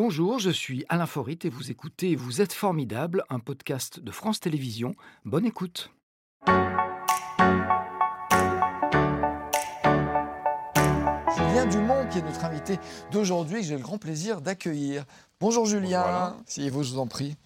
Bonjour, je suis Alain Forit et vous écoutez Vous êtes formidable, un podcast de France Télévisions. Bonne écoute. Julien Dumont, qui est notre invité d'aujourd'hui, que j'ai le grand plaisir d'accueillir. Bonjour Julien, si vous, je vous en prie.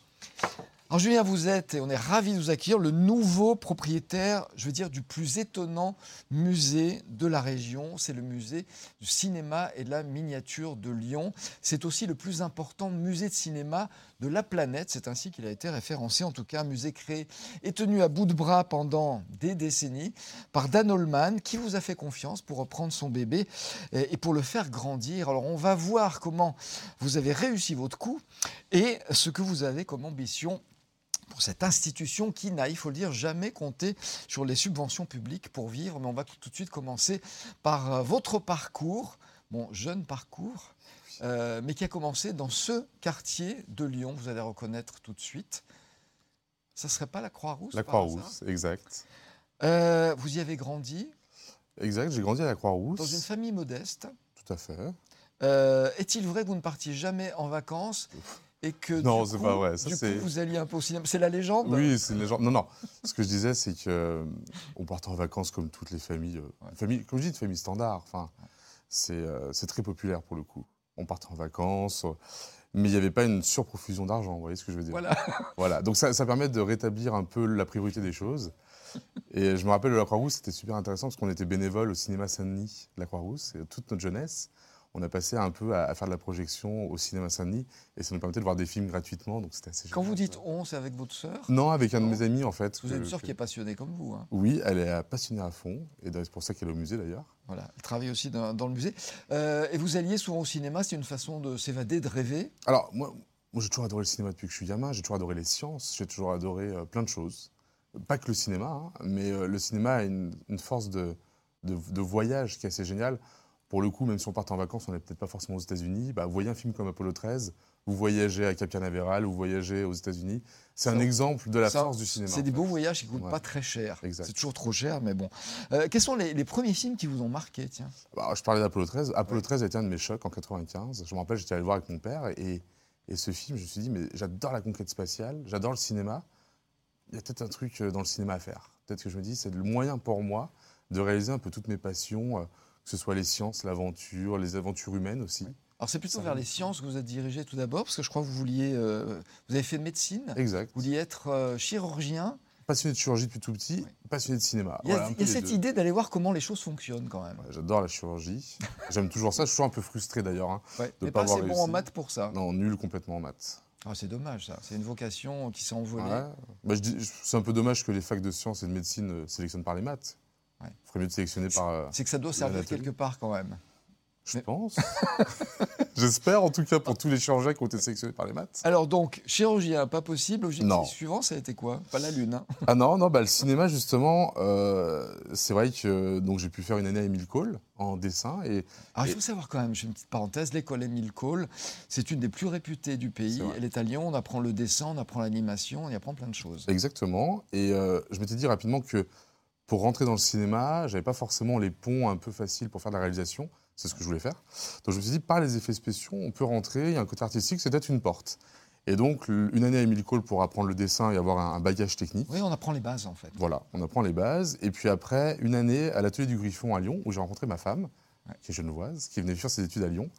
Alors Julien, vous êtes, et on est ravis de vous accueillir, le nouveau propriétaire, je veux dire, du plus étonnant musée de la région. C'est le musée du cinéma et de la miniature de Lyon. C'est aussi le plus important musée de cinéma de la planète. C'est ainsi qu'il a été référencé, en tout cas un musée créé et tenu à bout de bras pendant des décennies par Dan Holman, qui vous a fait confiance pour reprendre son bébé et pour le faire grandir. Alors on va voir comment vous avez réussi votre coup et ce que vous avez comme ambition pour cette institution qui n'a, il faut le dire, jamais compté sur les subventions publiques pour vivre. Mais on va tout de suite commencer par euh, votre parcours, mon jeune parcours, euh, mais qui a commencé dans ce quartier de Lyon, vous allez reconnaître tout de suite. Ça ne serait pas la Croix-Rousse La Croix-Rousse, exact. Euh, vous y avez grandi Exact, j'ai grandi à la Croix-Rousse. Dans une famille modeste Tout à fait. Est-il vrai que vous ne partiez jamais en vacances? Et que non, c'est pas vrai. Ça, du coup, vous alliez un peu au cinéma. C'est la légende Oui, c'est une légende. Non, non. Ce que je disais, c'est que euh, on partait en vacances comme toutes les familles, euh, famille, comme je dis, une famille standard. Enfin, c'est euh, c'est très populaire pour le coup. On partait en vacances, mais il n'y avait pas une surprofusion d'argent. Vous voyez ce que je veux dire Voilà. voilà. Donc ça, ça, permet de rétablir un peu la priorité des choses. Et je me rappelle de la Croix-Rousse, c'était super intéressant parce qu'on était bénévole au cinéma Saint-Denis de la Croix-Rousse, toute notre jeunesse on a passé un peu à, faire de la projection au cinéma Saint-Denis et ça nous permettait de voir des films gratuitement. Donc c'était assez Quand vous dites on, c'est avec votre sœur? Non, avec un de mes amis en fait. vous avez une sœur qui est passionnée comme vous. Hein. Oui, elle est passionnée à fond et c'est pour ça qu'elle est au musée d'ailleurs. Voilà, elle travaille aussi dans, le musée. Euh, et vous alliez souvent au cinéma, c'est une façon de s'évader, de rêver? Alors moi, moi j'ai toujours adoré le cinéma depuis que je suis gamin, j'ai toujours adoré les sciences, j'ai toujours adoré euh, plein de choses. Pas que le cinéma, hein, mais euh, le cinéma a une, force de, de, de voyage qui est assez géniale pour le coup, même si on part en vacances, on n'est peut-être pas forcément aux États-Unis. Bah, vous voyez un film comme Apollo 13, vous voyagez à Cap Canaveral, vous voyagez aux États-Unis. C'est un exemple de la force du cinéma. C'est des beaux voyages qui ne coûtent pas très cher. C'est toujours trop cher, mais bon. Euh, quels sont les, premiers films qui vous ont marqué tiens? Bah, Je parlais d'Apollo 13. Apollo 13 a été un de mes chocs en 95. Je me rappelle, j'étais allé le voir avec mon père et, et ce film, je me suis dit, mais j'adore la conquête spatiale, j'adore le cinéma. Il y a peut-être un truc euh, dans le cinéma à faire. Peut-être que je me dis, c'est le moyen pour moi de réaliser un peu toutes mes passions euh, que ce soit les sciences, l'aventure, les aventures humaines aussi. Alors c'est plutôt vers les sciences que vous êtes dirigé tout d'abord, parce que je crois que vous vouliez, euh, vous avez fait de médecine. Exact. Vous vouliez être euh, chirurgien. Passionné de chirurgie depuis tout petit, passionné de cinéma. Il y a, cette idée d'aller voir comment les choses fonctionnent quand même. J'adore la chirurgie. J'aime toujours ça. Je suis toujours un peu frustré d'ailleurs. Hein, mais pas, assez bon en maths pour ça. Non, nul complètement en maths. Ah, c'est dommage ça. C'est une vocation qui s'est envolée. Bah, c'est un peu dommage que les facs de sciences et de médecine euh, sélectionnent par les maths. Il ferait mieux de sélectionner par. Euh, c'est que ça doit servir quelque part quand même. Je pense. J'espère en tout cas pour tous les chirurgiens qui ont été sélectionnés par les maths. Alors donc, chirurgien, pas possible. L'objectif suivant, ça a été quoi? Pas la Lune. Hein. ah non, non, bah, le cinéma justement, euh, c'est vrai que donc j'ai pu faire une année à Emile Cole en dessin. Et, Alors il faut savoir quand même, je fais une petite parenthèse, l'école Emile Cole, c'est une des plus réputées du pays. Elle est à Lyon, on apprend le dessin, on apprend l'animation, on y apprend plein de choses. Exactement. Et euh, je m'étais dit rapidement que pour rentrer dans le cinéma, j'avais pas forcément les ponts un peu faciles pour faire de la réalisation. C'est ce que je voulais faire. Donc je me suis dit, par les effets spéciaux, on peut rentrer. Il y a un côté artistique, c'est peut-être une porte. Et donc, une année à Emile Cole pour apprendre le dessin et avoir un, bagage technique. Oui, on apprend les bases en fait. Voilà, on apprend les bases. Et puis après, une année à l'atelier du Griffon à Lyon, où j'ai rencontré ma femme, qui est genevoise, qui venait faire ses études à Lyon.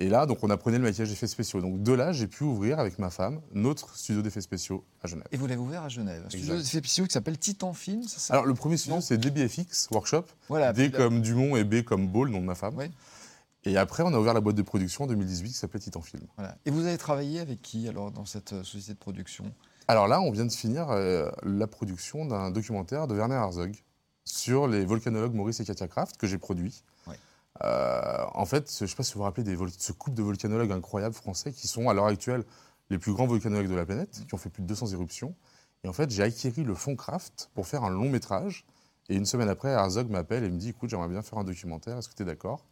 Et là, donc, on apprenait le maquillage d'effets spéciaux. Donc, de là, j'ai pu ouvrir avec ma femme notre studio d'effets spéciaux à Genève. Et vous l'avez ouvert à Genève. Un studio d'effets spéciaux qui s'appelle Titan Film, ça? Alors, le premier studio, c'est DBFX Workshop. Voilà, D comme Dumont et B comme Ball, nom de ma femme. Oui. Et après, on a ouvert la boîte de production en 2018 qui s'appelait Titan Film. Voilà. Et vous avez travaillé avec qui alors dans cette euh, société de production? Alors là, on vient de finir euh, la production d'un documentaire de Werner Herzog sur les volcanologues Maurice et Katia Kraft que j'ai produit. Euh, en fait, je ne sais pas si vous vous rappelez de ce couple de volcanologues incroyables français qui sont à l'heure actuelle les plus grands volcanologues de la planète, qui ont fait plus de 200 éruptions. Et en fait, j'ai acquis le fonds Kraft pour faire un long métrage. Et une semaine après, Herzog m'appelle et me dit Écoute, j'aimerais bien faire un documentaire, est-ce que tu es d'accord?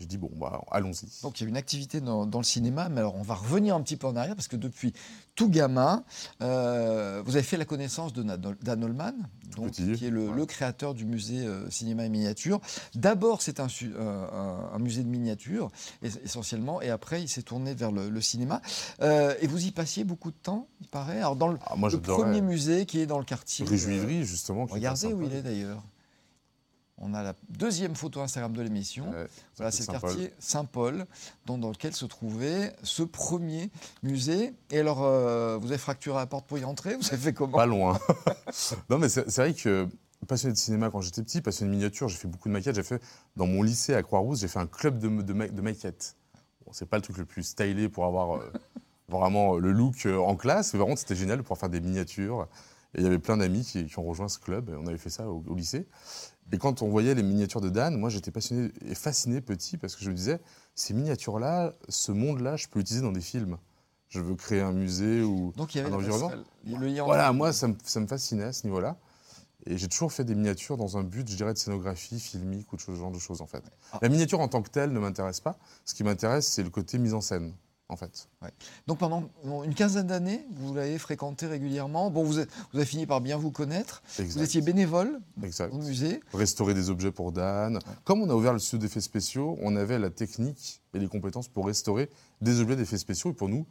Je dis, bon, bah, allons-y. Donc il y a une activité dans, dans, le cinéma, mais alors on va revenir un petit peu en arrière, parce que depuis tout gamin, euh, vous avez fait la connaissance de Dan Holman, donc, qui est le, le, créateur du musée euh, cinéma et miniature. D'abord, c'est un, un, musée de miniature, essentiellement, et après, il s'est tourné vers le, le cinéma. Euh, et vous y passiez beaucoup de temps, il paraît? Alors dans le, ah, moi, le premier musée qui est dans le quartier... Rue Juivry, justement. Regardez où il est d'ailleurs. On a la deuxième photo Instagram de l'émission. voilà, c'est le quartier Saint-Paul, dans, lequel se trouvait ce premier musée. Et alors, euh, vous avez fracturé la porte pour y entrer Vous avez fait comment? Pas loin. non, mais c'est vrai que passionné de cinéma quand j'étais petit, passionné de miniature, j'ai fait beaucoup de maquettes. J'ai fait dans mon lycée à Croix-Rousse, j'ai fait un club de, de, de maquettes. Bon, c'est pas le truc le plus stylé pour avoir euh, vraiment le look euh, en classe, mais vraiment c'était génial pour faire des miniatures. Et il y avait plein d'amis qui, qui, ont rejoint ce club. Et on avait fait ça au, au lycée. Et quand on voyait les miniatures de Dan, moi j'étais passionné et fasciné petit parce que je me disais, ces miniatures-là, ce monde-là, je peux l'utiliser dans des films. Je veux créer un musée ou Donc, il y avait un environnement. Le lien voilà, moi ça me, ça me, fascinait à ce niveau-là. Et j'ai toujours fait des miniatures dans un but, je dirais, de scénographie, filmique ou de ce genre de choses en fait. Ah. La miniature en tant que telle ne m'intéresse pas. Ce qui m'intéresse, c'est le côté mise en scène en fait. Ouais. Donc pendant une quinzaine d'années, vous l'avez fréquenté régulièrement. Bon, vous, êtes, vous avez fini par bien vous connaître. Exact. Vous étiez bénévole exact. au musée. Restaurer des objets pour Dan. Ouais. Comme on a ouvert le studio d'effets spéciaux, on avait la technique et les compétences pour restaurer des objets d'effets spéciaux. Et pour nous,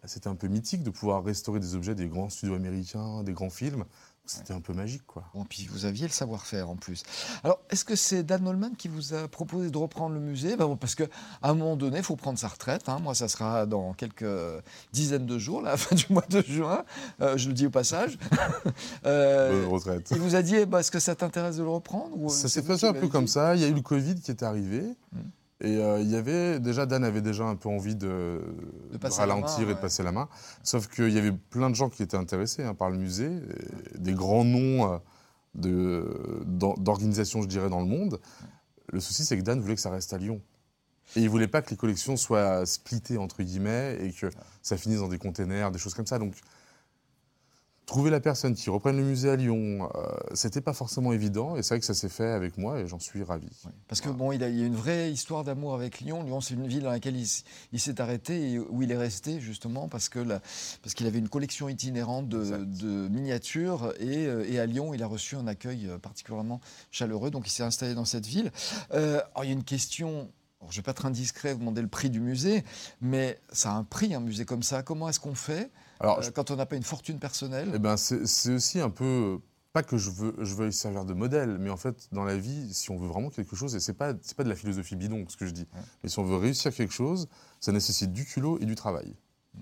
bah, c'était un peu mythique de pouvoir restaurer des objets des grands studios américains, des grands films. C'était un peu magique, quoi. Bon, puis vous aviez le savoir-faire en plus. Alors, est-ce que c'est Dan Holman qui vous a proposé de reprendre le musée? Ben Parce qu'à un moment donné, il faut prendre sa retraite. Hein. Moi, ça sera dans quelques dizaines de jours, là, à la fin du mois de juin. Euh, je le dis au passage. euh, Bonne retraite. Il vous a dit, eh ben, est-ce que ça t'intéresse de le reprendre ou Ça s'est passé un peu comme ça. Il y a eu le Covid qui est arrivé. Hum. Et euh, il y avait déjà Dan avait déjà un peu envie de, de, de ralentir main, et de passer la main. Sauf qu'il y avait plein de gens qui étaient intéressés hein, par le musée, des grands noms euh, d'organisations, je dirais, dans le monde. Le souci, c'est que Dan voulait que ça reste à Lyon. Et il voulait pas que les collections soient splittées entre guillemets et que ça finisse dans des containers, des choses comme ça. Donc trouver la personne qui reprenne le musée à Lyon, euh, c'était pas forcément évident. Et c'est vrai que ça s'est fait avec moi et j'en suis ravi. Oui, parce que bon, il, a, il, y a une vraie histoire d'amour avec Lyon. Lyon, c'est une ville dans laquelle il, il s'est arrêté et où il est resté justement parce que la, parce qu'il avait une collection itinérante de, de miniatures et, et, à Lyon, il a reçu un accueil particulièrement chaleureux. Donc, il s'est installé dans cette ville. Euh, alors, il y a une question. Alors, je ne vais pas être indiscret, vous demander le prix du musée, mais ça a un prix, un musée comme ça. Comment est-ce qu'on fait alors, euh, quand on n'a pas une fortune personnelle eh ben, C'est aussi un peu. Pas que je veux, je veuille servir de modèle, mais en fait, dans la vie, si on veut vraiment quelque chose, et c'est pas, pas de la philosophie bidon, ce que je dis, ouais. mais si on veut réussir quelque chose, ça nécessite du culot et du travail.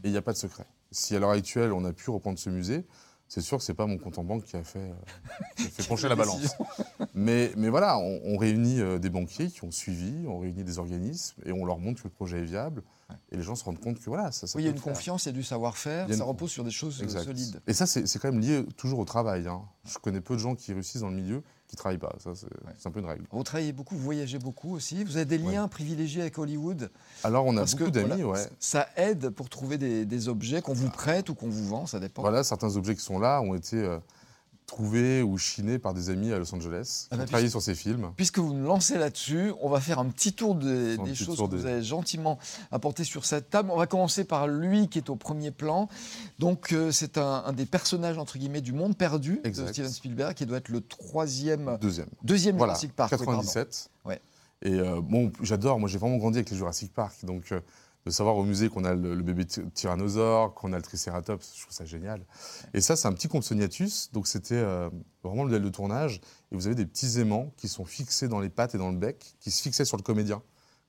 Et il n'y a pas de secret. Si à l'heure actuelle, on a pu reprendre ce musée, c'est sûr que c'est pas mon compte en banque qui a fait, euh, qui a fait pencher la balance. Mais, mais voilà, on, on réunit euh, des banquiers qui ont suivi, on réunit des organismes et on leur montre que le projet est viable. Et les gens se rendent compte que voilà, ça, ça Oui, il y a une confiance, il y a du savoir-faire, ça repose sur des choses exact. solides. Et ça, c'est quand même lié toujours au travail. Hein. Je connais peu de gens qui réussissent dans le milieu qui ne travaillent pas. Ça, c'est ouais. un peu une règle. Vous travaillez beaucoup, vous voyagez beaucoup aussi. Vous avez des liens ouais. privilégiés avec Hollywood. Alors, on a beaucoup d'amis, voilà, ouais. Ça aide pour trouver des, des objets qu'on vous prête ou qu'on vous vend, ça dépend. Voilà, certains objets qui sont là ont été euh, trouvés ou chinés par des amis à Los Angeles, ah bah, travaillé sur ces films. Puisque vous me lancez là-dessus, on va faire un petit tour de, des choses tour que des... vous avez gentiment apportées sur cette table. On va commencer par lui qui est au premier plan. Donc euh, c'est un, un, des personnages entre guillemets du monde perdu exact. de Steven Spielberg qui doit être le troisième, deuxième, deuxième voilà, Jurassic Park. 97. Oui, ouais. Et euh, bon, j'adore. Moi, j'ai vraiment grandi avec les Jurassic Park, donc. Euh, de savoir au musée qu'on a le, le, bébé tyrannosaure, qu'on a le tricératops, je trouve ça génial. Et ça, c'est un petit compsognathus, donc c'était euh, vraiment le modèle de tournage. Et vous avez des petits aimants qui sont fixés dans les pattes et dans le bec, qui se fixaient sur le comédien.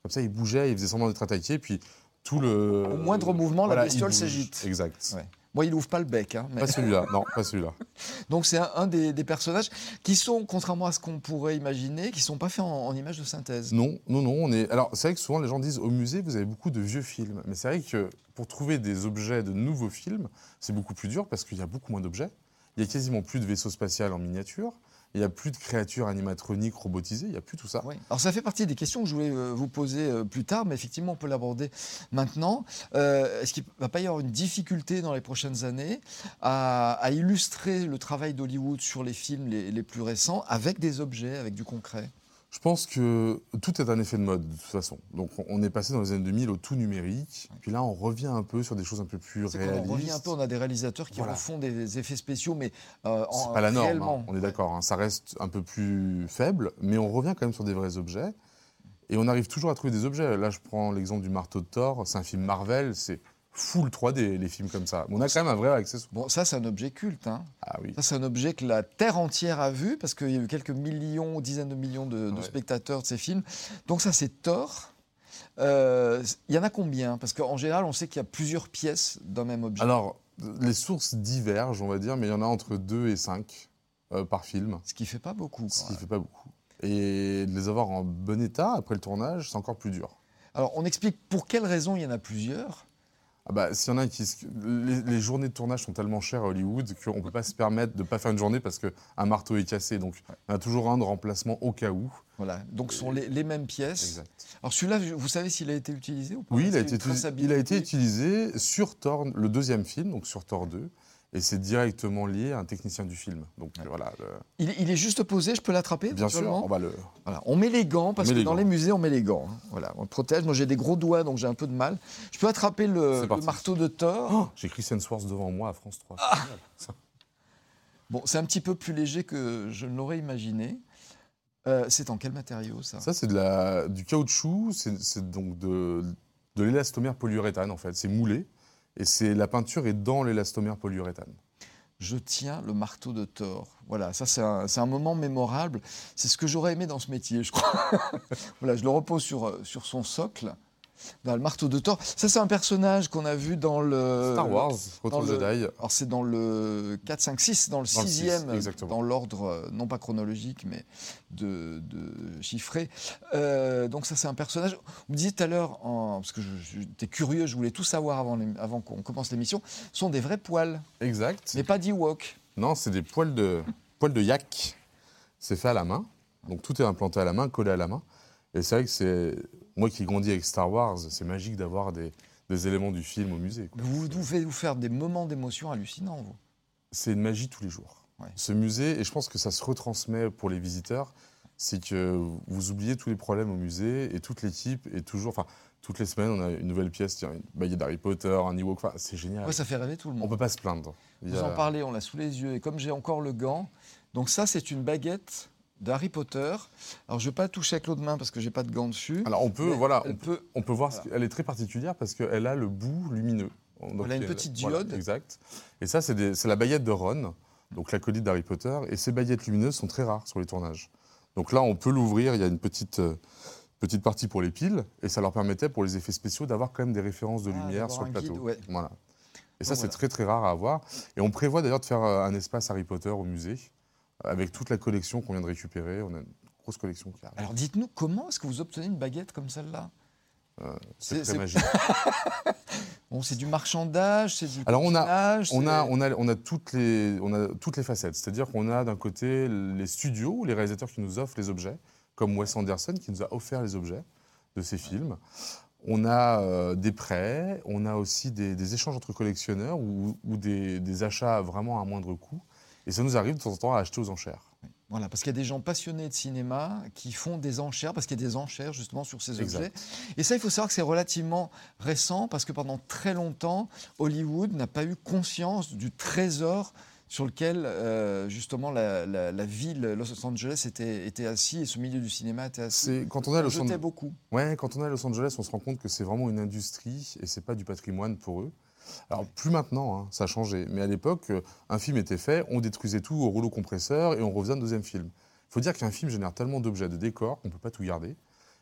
Comme ça, il bougeait, il faisait semblant d'être attaqué, puis tout le... Au moindre mouvement, voilà, la bestiole s'agite. Exact. Ouais. Moi, il n'ouvre pas le bec. Hein, mais... Pas celui-là, non, pas celui-là. Donc, c'est un, un des, des, personnages qui sont, contrairement à ce qu'on pourrait imaginer, qui ne sont pas faits en, en images de synthèse. Non, non, non. On est... Alors, c'est vrai que souvent, les gens disent au musée, vous avez beaucoup de vieux films. Mais c'est vrai que pour trouver des objets de nouveaux films, c'est beaucoup plus dur parce qu'il y a beaucoup moins d'objets. Il y a quasiment plus de vaisseaux spatial en miniature. Il n'y a plus de créatures animatroniques robotisées, il n'y a plus tout ça. Oui. Alors ça fait partie des questions que je voulais euh, vous poser euh, plus tard, mais effectivement on peut l'aborder maintenant. Euh, Est-ce qu'il ne va pas y avoir une difficulté dans les prochaines années à, illustrer le travail d'Hollywood sur les films les, plus récents avec des objets, avec du concret? Je pense que tout est un effet de mode, de toute façon. Donc, on est passé dans les années 2000 au tout numérique. Puis là, on revient un peu sur des choses un peu plus réalistes. qu'on revient un peu, on a des réalisateurs qui Voilà. refont des effets spéciaux, mais euh, en- pas la norme, réellement. hein, on est d'accord. hein. Ça reste un peu plus faible, mais on revient quand même sur des vrais objets. Et on arrive toujours à trouver des objets. Là, je prends l'exemple du marteau de Thor. C'est un film Marvel. C'est full 3D, les films comme ça. On a quand même un vrai accessoire. Bon, ça, c'est un objet culte. Hein. Ah oui. Ça, c'est un objet que la Terre entière a vu, parce qu'il y a eu quelques millions, dizaines de millions de, de Ouais. spectateurs de ces films. Donc ça, c'est Thor. Euh, Il y en a combien? Parce qu'en général, on sait qu'il y a plusieurs pièces d'un même objet. Alors, les sources divergent, on va dire, mais il y en a entre 2 et 5 par film, ce qui fait pas beaucoup. ce qui fait pas beaucoup. Et de les avoir en bon état après le tournage, c'est encore plus dur. Alors, on explique pour quelles raisons il y en a plusieurs. Ah bah, s'il y en a qui. Les, les journées de tournage sont tellement chères à Hollywood qu'on ne peut pas se permettre de ne pas faire une journée parce qu'un marteau est cassé. Donc, en a toujours un de remplacement au cas où. Voilà. Donc, ce sont les, les mêmes pièces. Exact. Alors, celui-là, vous savez s'il a été utilisé ou pas? Oui, il a, été, il a utilisé sur Thor, le deuxième film, donc sur Thor 2. Et c'est directement lié à un technicien du film. Donc voilà, le- Il, il est juste posé, je peux l'attraper bien sûr, on va le. Voilà, on met les gants parce que les dans gants. les musées on met les gants. hein. Voilà, on le protège. Moi j'ai des gros doigts donc j'ai un peu de mal. Je peux attraper le, marteau de Thor. Oh, J'ai Chris Hemsworth devant moi à France 3. Ah. Bon, c'est un petit peu plus léger que je ne l'aurais imaginé. Euh, c'est en quel matériau ça, Ça, c'est de la, du caoutchouc, c'est c'est donc de, de l'élastomère polyuréthane en fait. C'est moulé et c'est la peinture est dans l'élastomère polyuréthane. Je tiens le marteau de Thor. Voilà, ça c'est un, moment mémorable. C'est ce que j'aurais aimé dans ce métier, je crois. voilà, je le repose sur, euh, sur son socle. Voilà, le marteau de Thor. Ça c'est un personnage qu'on a vu dans le Star Wars, Retour de le- Jedi. Alors c'est dans le 4, 5, 6, dans le Dans le six, sixième, exactement. dans l'ordre euh, non pas chronologique mais de, de chiffré. Euh, donc ça c'est un personnage. Vous me disiez tout à l'heure, parce que j'étais curieux, je voulais tout savoir avant, avant qu'on commence l'émission, ce sont des vrais poils, Exact. mais pas d'Ewok. Non, c'est des poils de, poils de yak. C'est fait à la main. Donc tout est implanté à la main, collé à la main. Et c'est vrai que c'est. Moi qui grandis avec Star Wars, c'est magique d'avoir des, des éléments du film au musée. quoi. Vous devez vous faire des moments d'émotion hallucinants, vous. C'est une magie tous les jours. Ouais. Ce musée, et je pense que ça se retransmet pour les visiteurs, c'est que vous oubliez tous les problèmes au musée et toute l'équipe est toujours. Enfin, toutes les semaines, on a une nouvelle pièce, tiens, une baguette d'Harry Potter, un Ewok. Enfin, c'est génial. Ouais, ça fait rêver tout le On monde. peut pas se plaindre. Vous a- en parlez, on l'a sous les yeux. Et comme j'ai encore le gant, donc ça c'est une baguette d'Harry Potter. Alors je ne vais pas toucher avec l'autre main parce que j'ai pas de gant dessus. Alors on peut, voilà, on peut On peut voir, Voilà. ce- elle est très particulière parce qu'elle a le bout lumineux. Donc, Elle a une elle- petite voilà, diode. exact. Et ça, c'est la baguette de Ron, donc l'acolyte d'Harry Potter. Et ces baguettes lumineuses sont très rares sur les tournages. Donc là, on peut l'ouvrir, il y a une petite, euh, petite partie pour les piles. Et ça leur permettait, pour les effets spéciaux, d'avoir quand même des références de Ah, lumière sur le plateau. guide, ouais. Voilà. Et ça, c'est voilà. très très rare à avoir. Et on prévoit d'ailleurs de faire euh, un espace Harry Potter au musée, avec toute la collection qu'on vient de récupérer. On a une grosse collection qui arrive. Alors dites-nous, comment est-ce que vous obtenez une baguette comme celle-là? C'est c'est- très magique. Bon, c'est du marchandage, c'est du Alors, on a- On a, on, a, on, a toutes les, on a toutes les facettes. C'est-à-dire qu'on a d'un côté les studios, les réalisateurs qui nous offrent les objets, comme Wes Anderson qui nous a offert les objets de ses films. On a euh, des prêts, on a aussi des, des échanges entre collectionneurs ou, ou des, des achats vraiment à moindre coût. Et ça nous arrive de temps en temps à acheter aux enchères. Voilà, parce qu'il y a des gens passionnés de cinéma qui font des enchères, parce qu'il y a des enchères justement sur ces Exact. objets. Et ça, il faut savoir que c'est relativement récent, parce que pendant très longtemps, Hollywood n'a pas eu conscience du trésor sur lequel euh, justement la, la- la ville Los Angeles était, était assis et ce milieu du cinéma était assis. Quand on est à Los Angeles. beaucoup. Ouais, quand on est à Los Angeles, on se rend compte que c'est vraiment une industrie et c'est pas du patrimoine pour eux. Alors plus maintenant, hein, ça a changé. Mais à l'époque, euh, un film était fait, on détruisait tout au rouleau compresseur et on refaisait un deuxième film. Il faut dire qu'un film génère tellement d'objets, de décors qu'on peut pas tout garder.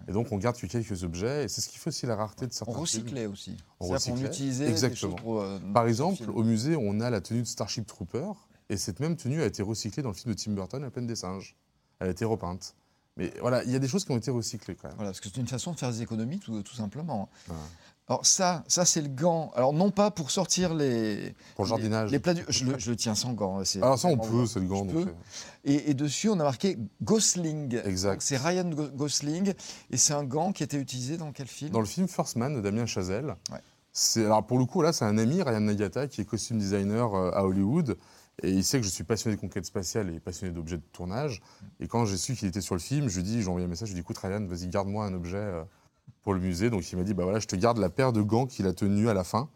Et donc on garde que quelques objets. Et c'est ce qui fait aussi la rareté de On certains films. recyclait aussi. On recyclait, utilisait exactement. pour, euh, Par exemple, au musée, on a la tenue de Starship Trooper. Et cette même tenue a été recyclée dans le film de Tim Burton, La Plaine des Singes. Elle a été repeinte. Mais voilà, il y a des choses qui ont été recyclées quand même. Voilà, parce que c'est une façon de faire des économies, tout, tout simplement. Alors ça, ça c'est le gant. Alors non pas pour sortir les Pour le jardinage. les, les plats du- je, le, je le tiens sans gant. c'est Alors ça, on peut, c'est le gant. Donc, euh, Et, et dessus, on a marqué Gosling. Exact. C'est Ryan Go- Gosling et c'est un gant qui a été utilisé dans quel film? Dans le film First Man de Damien Chazelle, Ouais. c'est alors pour le coup là c'est un ami Ryan Nagata qui est costume designer euh, à Hollywood Et il sait que je suis passionné de conquête spatiale et passionné d'objets de tournage. Et quand j'ai su qu'il était sur le film, je lui ai dit, j'ai envoyé un message, je lui ai dit, écoute Ryan, vas-y, garde-moi un objet euh, pour le musée. Donc il m'a dit, bah voilà, je te garde la paire de gants qu'il a tenue à la fin,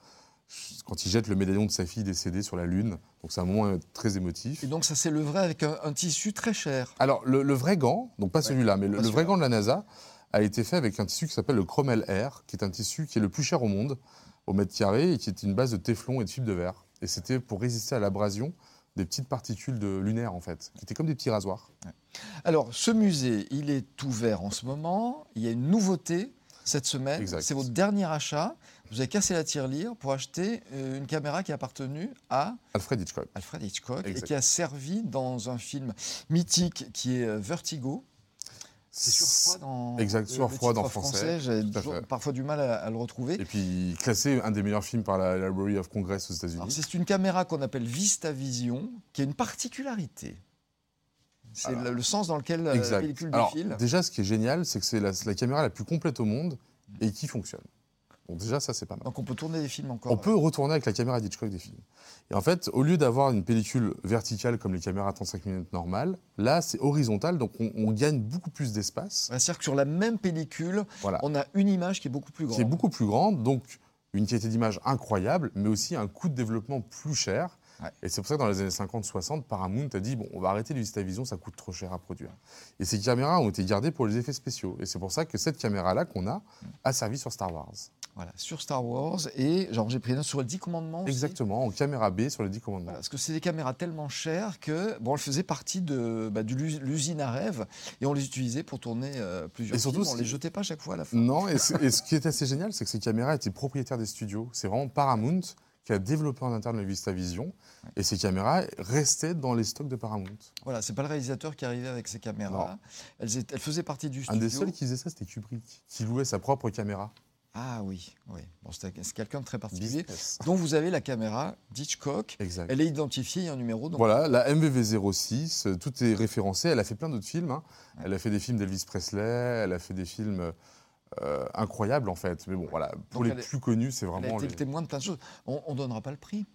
quand il jette le médaillon de sa fille décédée sur la Lune. Donc c'est un moment euh, très émotif. Et donc ça c'est le vrai avec un, un tissu très cher. Alors le, le vrai gant, donc pas celui-là, mais le, vrai gant de la NASA a été fait avec un tissu qui s'appelle le Chromel Air, qui est un tissu qui est le plus cher au monde, au mètre carré, et qui est une base de téflon et de fibre de verre. Et c'était pour résister à l'abrasion des petites particules de lunaire, en fait, qui étaient comme des petits rasoirs. Alors ce musée, il est ouvert en ce moment. Il y a une nouveauté cette semaine. C'est votre dernier achat. Vous avez cassé la tirelire pour acheter euh, une caméra qui a appartenu à Alfred Hitchcock. Alfred Hitchcock et qui a servi dans un film mythique qui est euh, Vertigo. C'est surfroid dans Exact, surfroid en français, J'ai parfois du mal à, à le retrouver. Et puis classé un des meilleurs films par la Library of Congress aux États-Unis. C'est une caméra qu'on appelle VistaVision, qui a une particularité. C'est le, le sens dans lequel euh, la Exact. pellicule Alors, défile. déjà, ce qui est génial, c'est que c'est la, la caméra la plus complète au monde et qui fonctionne. Donc déjà, ça, c'est pas mal. Donc on peut tourner des films encore. On peut retourner avec la caméra d'Hitchcock des films. Et en fait, au lieu d'avoir une pellicule verticale comme les caméras 35 minutes normales, là, c'est horizontal, donc on, on gagne beaucoup plus d'espace. Ouais, C'est-à-dire que sur la même pellicule, Voilà. on a une image qui est beaucoup plus grande. qui est beaucoup plus grande, donc une qualité d'image incroyable, mais aussi un coût de développement plus cher. Ouais. Et c'est pour ça que dans les années 50-60, Paramount a dit bon, on va arrêter le VistaVision, ça coûte trop cher à produire. Et ces caméras ont été gardées pour les effets spéciaux. Et c'est pour ça que cette caméra-là qu'on a a servi sur Star Wars. Voilà, sur Star Wars et genre j'ai pris note sur les 10 commandements. aussi. Exactement, en caméra B sur les 10 commandements. Voilà, parce que c'est des caméras tellement chères que bon, elles faisaient partie de, bah, de l'usine à rêve et on les utilisait pour tourner euh, plusieurs Et surtout, films. On les jetait pas à chaque fois à la fin. Non, et, et ce qui est assez génial, c'est que ces caméras étaient propriétaires des studios. C'est vraiment Paramount qui a développé en interne le VistaVision. Et ces caméras restaient dans les stocks de Paramount. Voilà, c'est pas le réalisateur qui arrivait avec ces caméras. Elles, étaient- elles faisaient partie du Un studio. des seuls qui faisait ça, c'était Kubrick, qui louait sa propre caméra. Ah oui, oui. Bon, c'est quelqu'un de très particulier. Business. dont vous avez la caméra d'Hitchcock. Exact. Elle est identifiée, il y a un numéro. Donc Voilà, la MVV06, euh, tout est référencé. Elle a fait plein d'autres films. hein. Elle a fait des films d'Elvis Presley, elle a fait des films euh, incroyables en fait. Mais bon, voilà, pour Donc les est- plus connus, c'est elle a vraiment. été les- le témoin de plein de choses. On ne donnera pas le prix?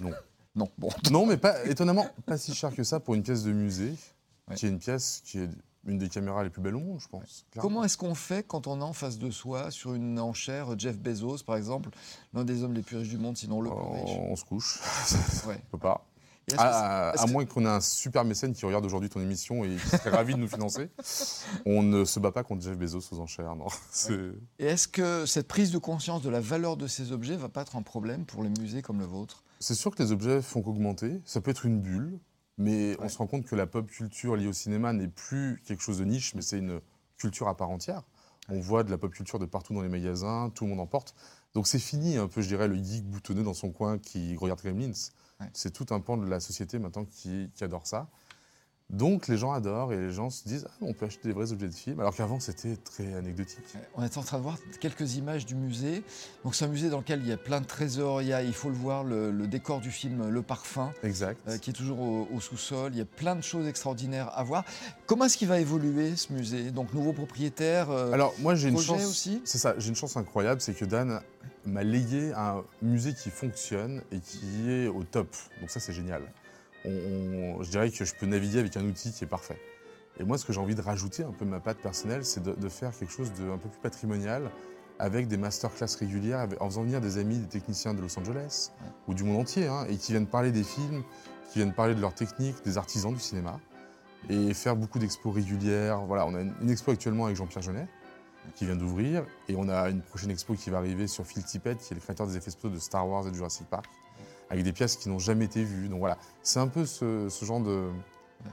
Non. Non, bon. Non, mais pas, étonnamment, pas si cher que ça pour une pièce de musée, Ouais. qui est une pièce qui est une des caméras les plus belles au monde, je pense. Comment est-ce qu'on fait quand on a en face de soi, sur une enchère, Jeff Bezos, par exemple, l'un des hommes les plus riches du monde, sinon le plus Oh, riche? on se couche, Ouais. on peut pas. Que À, moins qu'on ait un super mécène qui regarde aujourd'hui ton émission et qui serait ravi de nous financer, on ne se bat pas contre Jeff Bezos aux enchères. Non. Et est-ce que cette prise de conscience de la valeur de ces objets va pas être un problème pour les musées comme le vôtre? C'est sûr que les objets font qu'augmenter. Ça peut être une bulle, mais on se rend compte que la pop culture liée au cinéma n'est plus quelque chose de niche, mais c'est une culture à part entière. On voit de la pop culture de partout dans les magasins, tout le monde en porte. Donc c'est fini un peu, je dirais, le geek boutonneux dans son coin qui regarde Gremlins. Ouais. C'est tout un pan de la société maintenant qui, qui adore ça. Donc les gens adorent et les gens se disent ah, on peut acheter des vrais objets de film, alors qu'avant c'était très anecdotique. On est en train de voir quelques images du musée. Donc c'est un musée dans lequel il y a plein de trésors. Il, y a, il faut le voir, le, le décor du film Le Parfum. Exact. euh, qui est toujours au, au sous-sol. Il y a plein de choses extraordinaires à voir. Comment est-ce qu'il va évoluer ce musée? Donc nouveau propriétaire. euh, Alors moi j'ai une chance aussi? C'est ça, j'ai une chance incroyable, c'est que Dan m'a légué un musée qui fonctionne et qui est au top. Donc ça c'est génial. On- on- je dirais que je peux naviguer avec un outil qui est parfait. Et moi ce que j'ai envie de rajouter un peu ma patte personnelle, c'est de, de faire quelque chose de un peu plus patrimonial avec des masterclass régulières, avec- en faisant venir des amis, des techniciens de Los Angeles Ouais. ou du monde entier, hein, et qui viennent parler des films, qui viennent parler de leurs techniques, des artisans du cinéma, et faire beaucoup d'expos régulières. Voilà, on a une, une expo actuellement avec Jean-Pierre Jeunet, qui vient d'ouvrir, et on a une prochaine expo qui va arriver sur Phil Tippett, qui est le créateur des effets spéciaux de Star Wars et de Jurassic Park, avec des pièces qui n'ont jamais été vues. Donc voilà, c'est un peu ce, ce genre de...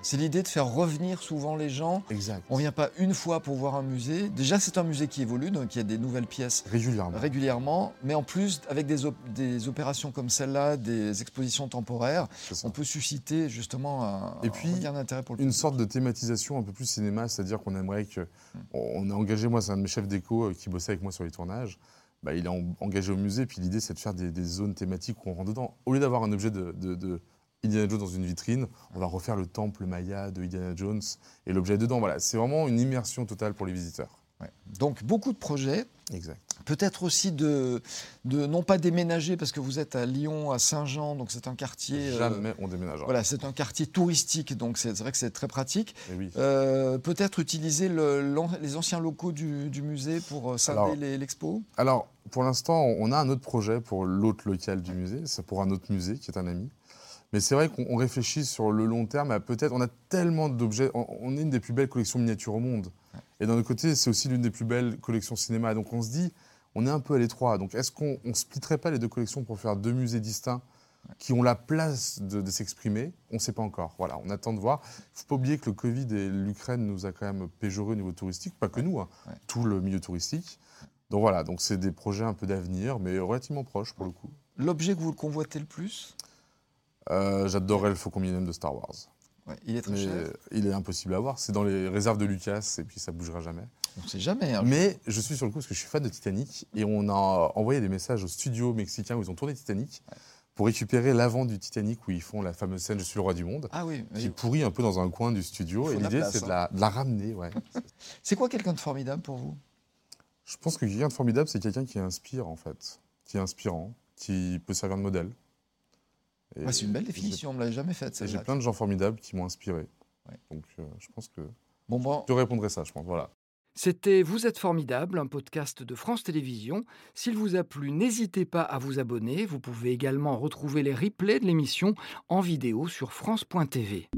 C'est l'idée de faire revenir souvent les gens. Exact. On ne vient pas une fois pour voir un musée. Déjà, c'est un musée qui évolue, donc il y a des nouvelles pièces Régulièrement. régulièrement. Mais en plus, avec des, op- des opérations comme celle-là, des expositions temporaires, on peut susciter justement un, Et puis, un regain d'intérêt pour le une public. sorte de thématisation un peu plus cinéma, c'est-à-dire qu'on aimerait que. On a engagé, moi, c'est un de mes chefs d'éco euh, qui bossait avec moi sur les tournages. Bah, il est en- engagé au musée, puis l'idée, c'est de faire des, des zones thématiques où on rentre dedans. Au lieu d'avoir un objet de, de- de Indiana Jones dans une vitrine, on va refaire le temple Maya de Indiana Jones et l'objet dedans. Voilà, c'est vraiment une immersion totale pour les visiteurs. Ouais. Donc beaucoup de projets. Exact. Peut-être aussi de, de non pas déménager parce que vous êtes à Lyon, à Saint-Jean, donc c'est un quartier. euh, Jamais on déménagera. voilà, c'est un quartier touristique, donc c'est vrai que c'est très pratique. Et oui. Euh, Peut-être utiliser le- les anciens locaux du, du musée pour euh, scinder l'expo? Alors, pour l'instant, on a un autre projet pour l'autre local du musée. C'est pour un autre musée qui est un ami. Mais c'est vrai qu'on on réfléchit sur le long terme à peut-être. On a tellement d'objets. On, on est une des plus belles collections miniatures au monde. Et d'un autre côté, c'est aussi l'une des plus belles collections cinéma. Donc on se dit, on est un peu à l'étroit. Donc est-ce qu'on ne splitterait pas les deux collections pour faire deux musées distincts qui ont la place de, de s'exprimer? On ne sait pas encore. Voilà, on attend de voir. Il ne faut pas oublier que le Covid et l'Ukraine nous a quand même péjoré au niveau touristique. Pas que nous, hein, Ouais. tout le milieu touristique. Donc voilà, donc c'est des projets un peu d'avenir, mais relativement proches pour le coup. L'objet que vous le convoitez le plus, Euh, J'adorerais le Faucon Millennium de Star Wars. Ouais, il est très Mais cher. il est impossible à avoir. C'est dans les réserves de Lucas et puis ça bougera jamais. On ne sait jamais. hein. Mais je suis sur le coup parce que je suis fan de Titanic et on a envoyé des messages au studio mexicain où ils ont tourné Titanic pour récupérer l'avant du Titanic où ils font la fameuse scène Je suis le roi du monde Ah oui. qui oui. pourrit un peu dans un coin du studio. Et l'idée c'est de, hein. la, de la ramener. Ouais. C'est quoi quelqu'un de formidable pour vous? Je pense que quelqu'un de formidable c'est quelqu'un qui inspire en fait, qui est inspirant, qui peut servir de modèle. Et Ouais, C'est une belle définition, on ne l'avait jamais faite. J'ai plein de gens formidables qui m'ont inspiré. Ouais. Donc euh, je pense que Bon, bon, je répondrai ça, je pense. Voilà. C'était Vous êtes formidable, un podcast de France Télévisions. S'il vous a plu, n'hésitez pas à vous abonner. Vous pouvez également retrouver les replays de l'émission en vidéo sur France.tv.